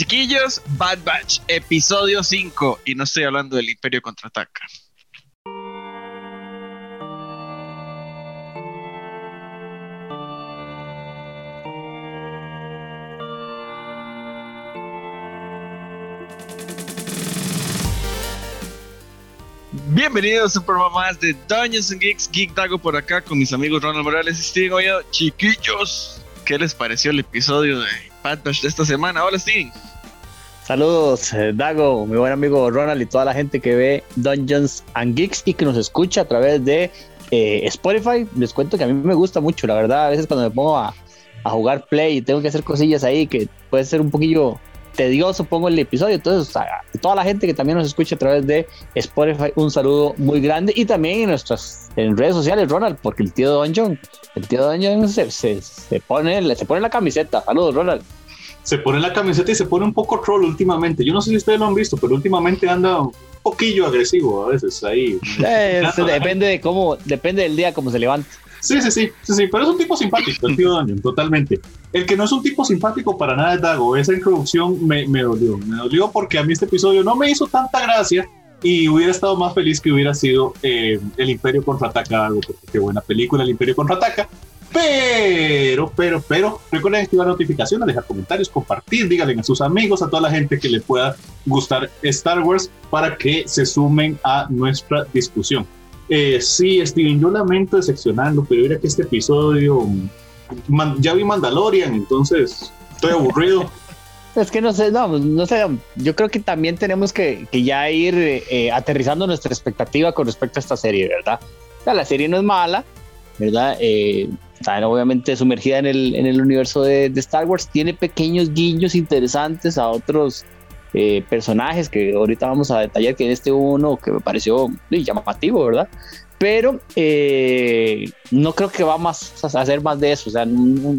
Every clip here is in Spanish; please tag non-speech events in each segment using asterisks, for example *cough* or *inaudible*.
Chiquillos, Bad Batch, episodio 5. Y no estoy hablando del Imperio contraataca. Bienvenidos a un programa más de Dungeons and Geeks, Geek Dago por acá con mis amigos Ronald Morales y Steven Oye, Chiquillos, ¿qué les pareció el episodio de Bad Batch de esta semana? Hola Steven. Saludos, eh, Dago, mi buen amigo Ronald y toda la gente que ve Dungeons and Geeks y que nos escucha a través de eh, Spotify. Les cuento que a mí me gusta mucho, la verdad. A veces cuando me pongo a, jugar Play y tengo que hacer cosillas ahí que puede ser un poquillo tedioso pongo el episodio. Entonces, a toda la gente que también nos escucha a través de Spotify, un saludo muy grande. Y también en nuestras en redes sociales, Ronald, porque el tío Don el tío Don se, se, se, pone, se pone la camiseta. Saludos, Ronald. Se pone la camiseta y se pone un poco troll últimamente. Yo no sé si ustedes lo han visto, pero últimamente anda un poquillo agresivo a veces ahí. Eh, depende de cómo, depende del día, cómo se levanta. Sí, sí, sí, sí, sí, pero es un tipo simpático, el tío *laughs* Daniel, totalmente. El que no es un tipo simpático para nada es Dago. Esa introducción me, me dolió. Me dolió porque a mí este episodio no me hizo tanta gracia y hubiera estado más feliz que hubiera sido eh, El Imperio contraataca Dago, porque qué buena película, El Imperio contraataca. Pero, pero, pero, recuerden activar notificaciones, dejar comentarios, compartir, díganle a sus amigos, a toda la gente que le pueda gustar Star Wars para que se sumen a nuestra discusión. Eh, sí, Steven, yo lamento decepcionarlo, pero mira que este episodio. ya vi Mandalorian, entonces estoy aburrido. Es que no sé, no, no sé, yo creo que también tenemos que, ya ir eh, aterrizando nuestra expectativa con respecto a esta serie, ¿verdad? O sea, la serie no es mala, ¿verdad? Eh, obviamente sumergida en el, en el universo de, de, Star Wars, tiene pequeños guiños interesantes a otros eh, personajes que ahorita vamos a detallar, que en este uno que me pareció llamativo, ¿verdad? Pero eh, no creo que va más a hacer más de eso, o sea, no,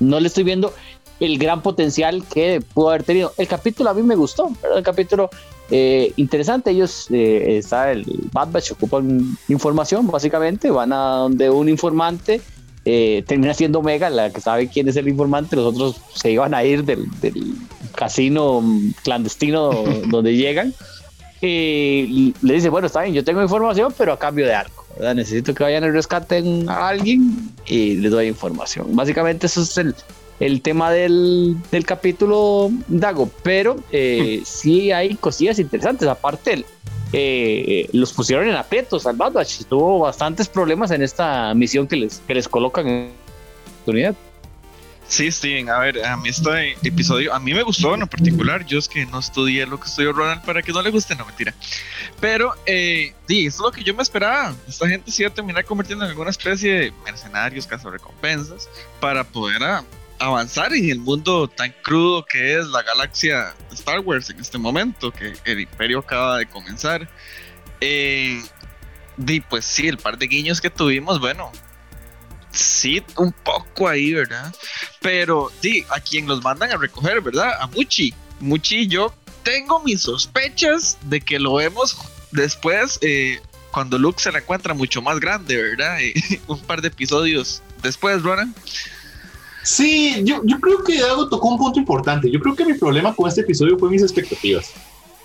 no, le estoy viendo el gran potencial que pudo haber tenido. El capítulo a mí me gustó, ¿verdad? El capítulo eh, interesante, ellos, eh, está el Bad Batch, ocupan información, básicamente, van a donde un informante eh, termina siendo Omega, la que sabe quién es el informante, los otros se iban a ir del, del casino clandestino *laughs* donde llegan. Y le dice, bueno, está bien, yo tengo información, pero a cambio de arco. ¿verdad? Necesito que vayan y rescaten a alguien y les doy información. Básicamente eso es el, el tema del, del, capítulo Dago, pero eh, sí hay cosillas interesantes. Aparte, eh, los pusieron en aprietos al Bad Batch. Tuvo bastantes problemas en esta misión que les, que les colocan en oportunidad. Sí, Steven, a ver, a mí este episodio, a mí me gustó en particular, yo es que no estudié lo que estudió Ronald para que no le guste, no mentira. Pero, eh, sí, es lo que yo me esperaba. Esta gente se iba a terminar convirtiendo en alguna especie de mercenarios, recompensas para poder a, avanzar en el mundo tan crudo que es la galaxia Star Wars en este momento, que el imperio acaba de comenzar. Eh, y pues sí, el par de guiños que tuvimos, bueno, sí, un poco ahí, ¿verdad? Pero sí, a quien los mandan a recoger, ¿verdad? A Muchi. Muchi, yo tengo mis sospechas de que lo vemos después, eh, cuando Luke se la encuentra mucho más grande, ¿verdad? *laughs* un par de episodios después, Ronan. Sí, yo, yo creo que algo tocó un punto importante. Yo creo que mi problema con este episodio fue mis expectativas.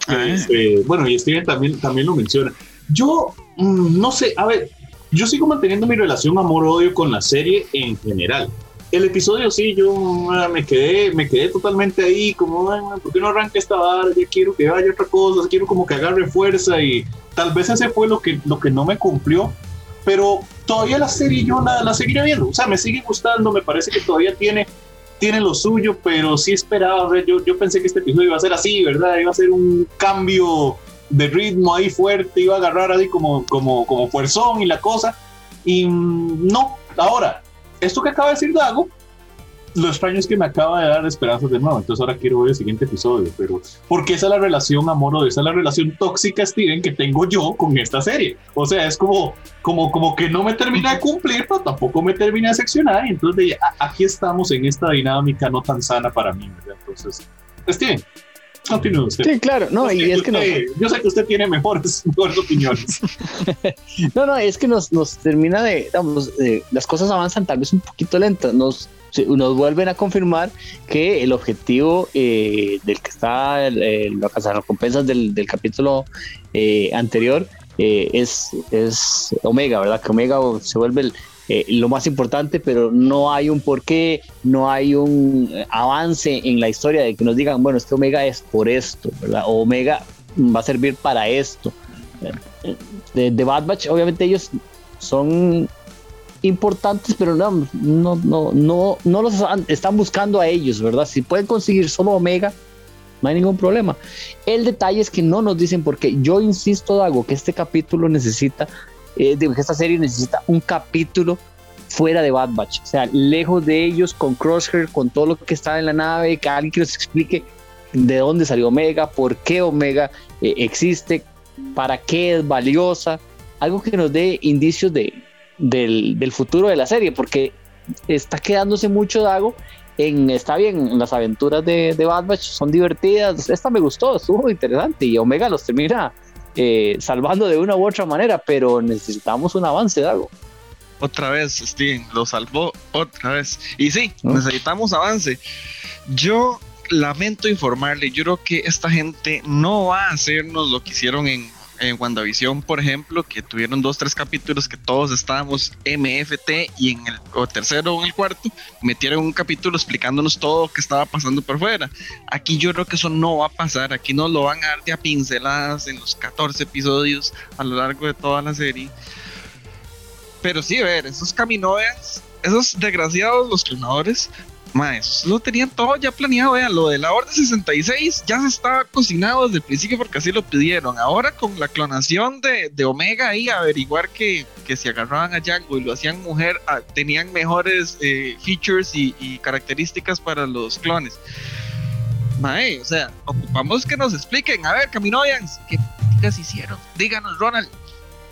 Ah. Este, bueno, y Steven también, también lo menciona. Yo, mmm, no sé, a ver, yo sigo manteniendo mi relación amor-odio con la serie en general. El episodio sí, yo uh, me quedé, me quedé totalmente ahí, como, ah, ¿por qué no arranca esta barra? Ya quiero que vaya otra cosa, quiero como que agarre fuerza y tal vez ese fue lo que, lo que no me cumplió pero todavía la serie yo la, seguiré viendo, o sea, me sigue gustando, me parece que todavía tiene, tiene lo suyo, pero sí esperaba, yo, yo pensé que este episodio iba a ser así, ¿verdad? Iba a ser un cambio de ritmo ahí fuerte, iba a agarrar así como, como, como fuerzón y la cosa, y mm, no, ahora, esto que acaba de decir Dago, lo extraño es que me acaba de dar esperanzas de nuevo, entonces ahora quiero ver el siguiente episodio, pero porque esa es la relación amor esa es la relación tóxica, Steven, que tengo yo con esta serie. O sea, es como, como, como que no me termina de cumplir, pero tampoco me termina de seccionar, y entonces aquí estamos en esta dinámica no tan sana para mí, ¿verdad? Entonces, Steven, continúe usted. Sí, claro, no, y es que usted, Yo sé que usted tiene mejores, *laughs* mejores opiniones. *laughs* no, no, es que nos, nos termina de, digamos, las cosas avanzan tal vez un poquito lentas, nos nos vuelven a confirmar que el objetivo eh, del que está el, las recompensas del, del capítulo eh, anterior eh, es, es Omega, ¿verdad? Que Omega se vuelve lo más importante, pero no hay un porqué, no hay un avance en la historia de que nos digan, bueno, este Omega es por esto, ¿verdad? O Omega va a servir para esto. De, de Bad Batch, obviamente ellos son importantes, pero no, no, no, no, no los están buscando a ellos, ¿verdad? Si pueden conseguir solo Omega, no hay ningún problema. El detalle es que no nos dicen por qué. Yo insisto, Dago, que este capítulo necesita, eh, esta serie necesita un capítulo fuera de Bad Batch, o sea, lejos de ellos, con Crosshair, con todo lo que está en la nave, que alguien que nos explique de dónde salió Omega, por qué Omega eh, existe, para qué es valiosa, algo que nos dé indicios de, del, futuro de la serie, porque está quedándose mucho Dago en, está bien, las aventuras de, de Bad Batch son divertidas, esta me gustó, estuvo interesante y Omega los termina eh, salvando de una u otra manera, pero necesitamos un avance, Dago. Otra vez, Steven, lo salvó otra vez. Y sí, necesitamos avance. Yo lamento informarle, yo creo que esta gente no va a hacernos lo que hicieron en en WandaVision, por ejemplo, que tuvieron dos, tres capítulos que todos estábamos MFT y en el tercero o en el cuarto metieron un capítulo explicándonos todo lo que estaba pasando por fuera. Aquí yo creo que eso no va a pasar, aquí no lo van a dar de a pinceladas en los 14 episodios a lo largo de toda la serie. Pero sí, ver, esos caminoides, esos desgraciados, los clonadores, Maes, lo tenían todo ya planeado, vean, lo de la Orden 66 ya se estaba cocinado desde el principio porque así lo pidieron. Ahora con la clonación de, Omega ahí, averiguar que, que si agarraban a Django y lo hacían mujer, ah, tenían mejores eh, features y, características para los clones. Mae, o sea, ocupamos que nos expliquen, a ver, Caminoians, ¿qué hicieron? Díganos, Ronald.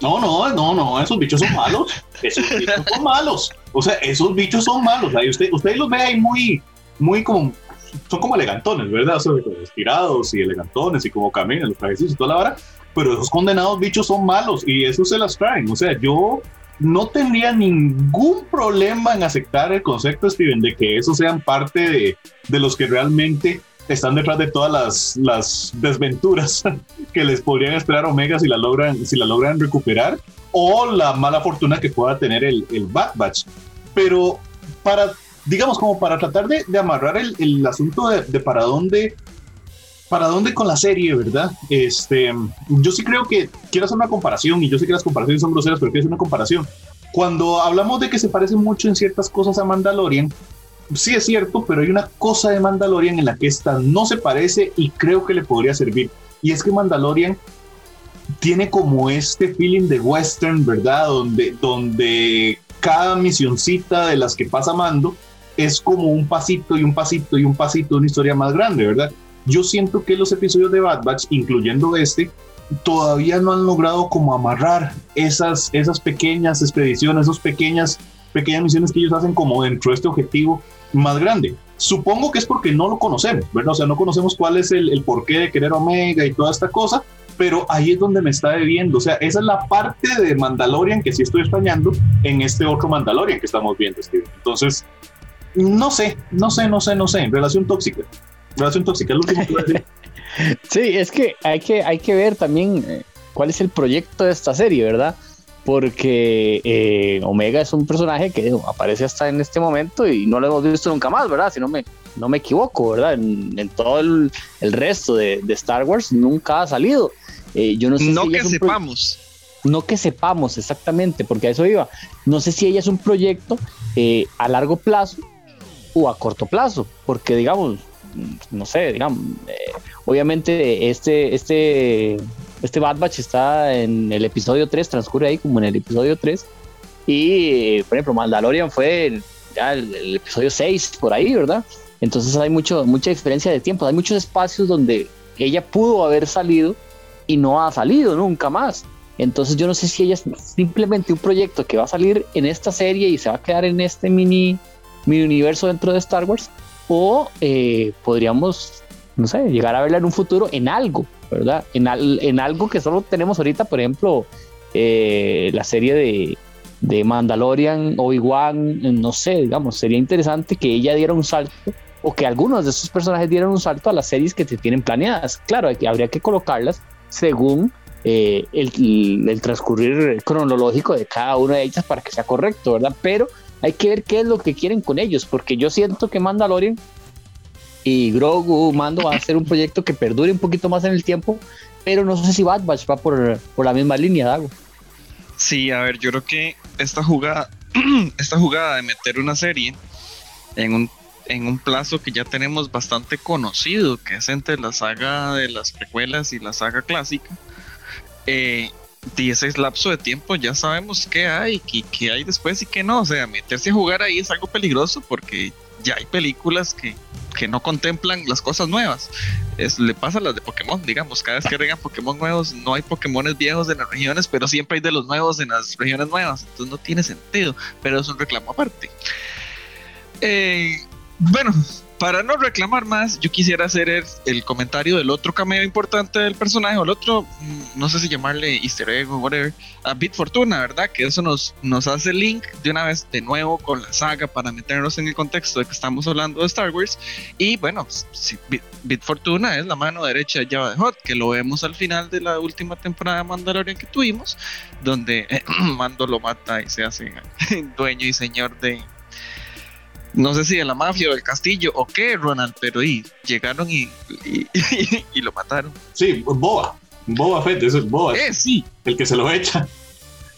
No, no, no, no, esos bichos son malos. Esos bichos son malos. O sea, esos bichos son malos. Ahí usted, usted los ve ahí muy, muy como, son como elegantones, ¿verdad? O sea, estirados y elegantones y como caminan los trajecitos y toda la vara. Pero esos condenados bichos son malos y eso se las traen. O sea, yo no tendría ningún problema en aceptar el concepto, Steven, de que esos sean parte de, de los que realmente están detrás de todas las, las desventuras *laughs* que les podrían esperar Omega si la logran, si la logran recuperar o la mala fortuna que pueda tener el, el Bad Batch. Pero para, digamos, como para tratar de, de amarrar el, el asunto de, de, para dónde para dónde con la serie, ¿verdad? Este, yo sí creo que quiero hacer una comparación y yo sé que las comparaciones son groseras, pero quiero hacer una comparación. Cuando hablamos de que se parece mucho en ciertas cosas a Mandalorian, sí es cierto, pero hay una cosa de Mandalorian en la que esta no se parece y creo que le podría servir. Y es que Mandalorian tiene como este feeling de western, ¿verdad? Donde, donde cada misioncita de las que pasa Mando es como un pasito y un pasito y un pasito de una historia más grande, ¿verdad? Yo siento que los episodios de Bad Batch, incluyendo este, todavía no han logrado como amarrar esas, esas pequeñas expediciones, esas pequeñas, pequeñas misiones que ellos hacen como dentro de este objetivo más grande. Supongo que es porque no lo conocemos, ¿verdad? O sea, no conocemos cuál es el, porqué de querer Omega y toda esta cosa, pero ahí es donde me está debiendo. O sea, esa es la parte de Mandalorian que sí estoy extrañando en este otro Mandalorian que estamos viendo. Entonces, no sé, no sé, no sé, no sé. Relación tóxica. Relación tóxica, el último que *laughs* Sí, es que hay que, hay que ver también eh, cuál es el proyecto de esta serie, ¿verdad? Porque eh, Omega es un personaje que aparece hasta en este momento y no lo hemos visto nunca más, ¿verdad? Si no me, no me equivoco, ¿verdad? En, todo el, resto de, Star Wars nunca ha salido. Eh, yo no sé no que sepamos. No que sepamos exactamente, porque a eso iba. No sé si ella es un proyecto eh, a largo plazo o a corto plazo, porque digamos, no sé, digamos, obviamente este, este este Bad Batch está en el episodio 3, transcurre ahí como en el episodio 3. Y, por ejemplo, Mandalorian fue ya el, episodio 6, por ahí, ¿verdad? Entonces hay mucho, mucha diferencia de tiempo. Hay muchos espacios donde ella pudo haber salido y no ha salido nunca más. Entonces yo no sé si ella es simplemente un proyecto que va a salir en esta serie y se va a quedar en este mini, mini universo dentro de Star Wars o eh, podríamos, no sé, llegar a verla en un futuro en algo, ¿verdad? En, en algo que solo tenemos ahorita, por ejemplo, eh, la serie de, de Mandalorian, Obi-Wan, no sé, digamos, sería interesante que ella diera un salto o que algunos de esos personajes dieran un salto a las series que se tienen planeadas. Claro, habría que colocarlas según eh, el, el, transcurrir cronológico de cada una de ellas para que sea correcto, ¿verdad? Pero hay que ver qué es lo que quieren con ellos, porque yo siento que Mandalorian y Grogu Mando va a ser un proyecto que perdure un poquito más en el tiempo, pero no sé si Bad Batch va por, por la misma línea, Dago. Sí, a ver, yo creo que esta jugada, *clears throat* esta jugada de meter una serie en un, en un plazo que ya tenemos bastante conocido, que es entre la saga de las precuelas y la saga clásica, eh, de ese lapso de tiempo ya sabemos qué hay, qué, qué hay después y qué no. O sea, meterse a jugar ahí es algo peligroso porque ya hay películas que, que no contemplan las cosas nuevas. Es, le pasa a las de Pokémon, digamos, cada vez que regan Pokémon nuevos, no hay Pokémones viejos en las regiones, pero siempre hay de los nuevos en las regiones nuevas. Entonces no tiene sentido, pero es un reclamo aparte. Eh, bueno, para no reclamar más, yo quisiera hacer el, comentario del otro cameo importante del personaje, o el otro, mm, no sé si llamarle easter egg o whatever, a Bit Fortuna, ¿verdad? Que eso nos, nos hace link de una vez de nuevo con la saga para meternos en el contexto de que estamos hablando de Star Wars. Y bueno, si Bit, Fortuna es la mano derecha de Java de Hot, que lo vemos al final de la última temporada de Mandalorian que tuvimos, donde *clears throat* Mando lo mata y se hace *laughs* dueño y señor de no sé si de la mafia o del castillo o qué, Ronald, pero y, llegaron y, y, *laughs* lo mataron. Sí, Boba, Boba Fett, eso es Boba. Eh, sí. El que se lo echa.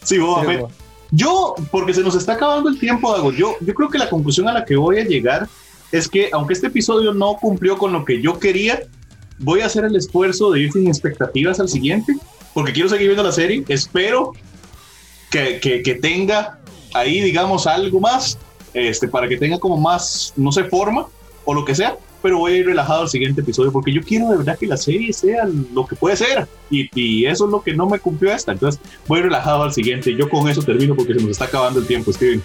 Sí, Boba Fett. Yo, porque se nos está acabando el tiempo, Dago, yo, yo creo que la conclusión a la que voy a llegar es que aunque este episodio no cumplió con lo que yo quería, voy a hacer el esfuerzo de ir sin expectativas al siguiente, porque quiero seguir viendo la serie, espero que, que, que tenga ahí, digamos, algo más este, para que tenga como más, no sé, forma o lo que sea, pero voy a ir relajado al siguiente episodio porque yo quiero de verdad que la serie sea lo que puede ser y, y eso es lo que no me cumplió esta. Entonces voy relajado al siguiente. Yo con eso termino porque se nos está acabando el tiempo, Steven.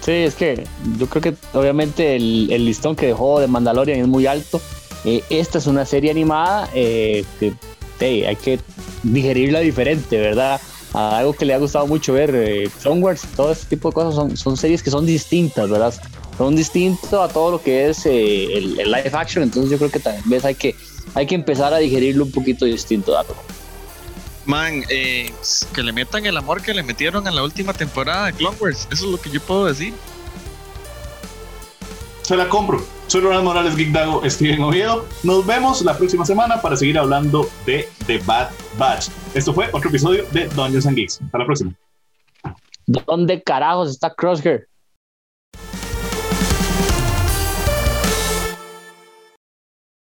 Sí, es que yo creo que obviamente el, el listón que dejó de Mandalorian es muy alto. Eh, esta es una serie animada eh, que hay que digerirla diferente, ¿verdad? Algo que le ha gustado mucho ver, eh, Wars, todo este tipo de cosas son, son series que son distintas, ¿verdad? Son distintos a todo lo que es eh, el, live action, entonces yo creo que también ves, hay que, hay que empezar a digerirlo un poquito distinto, ¿verdad? Man, eh, que le metan el amor que le metieron en la última temporada de Clone Wars, eso es lo que yo puedo decir. Se la compro. Soy Ronald Morales, Geek Dago, Steven Oviedo. Nos vemos la próxima semana para seguir hablando de The Bad Batch. Esto fue otro episodio de Dungeons and Geeks. Hasta la próxima. ¿Dónde carajos está Crosshair?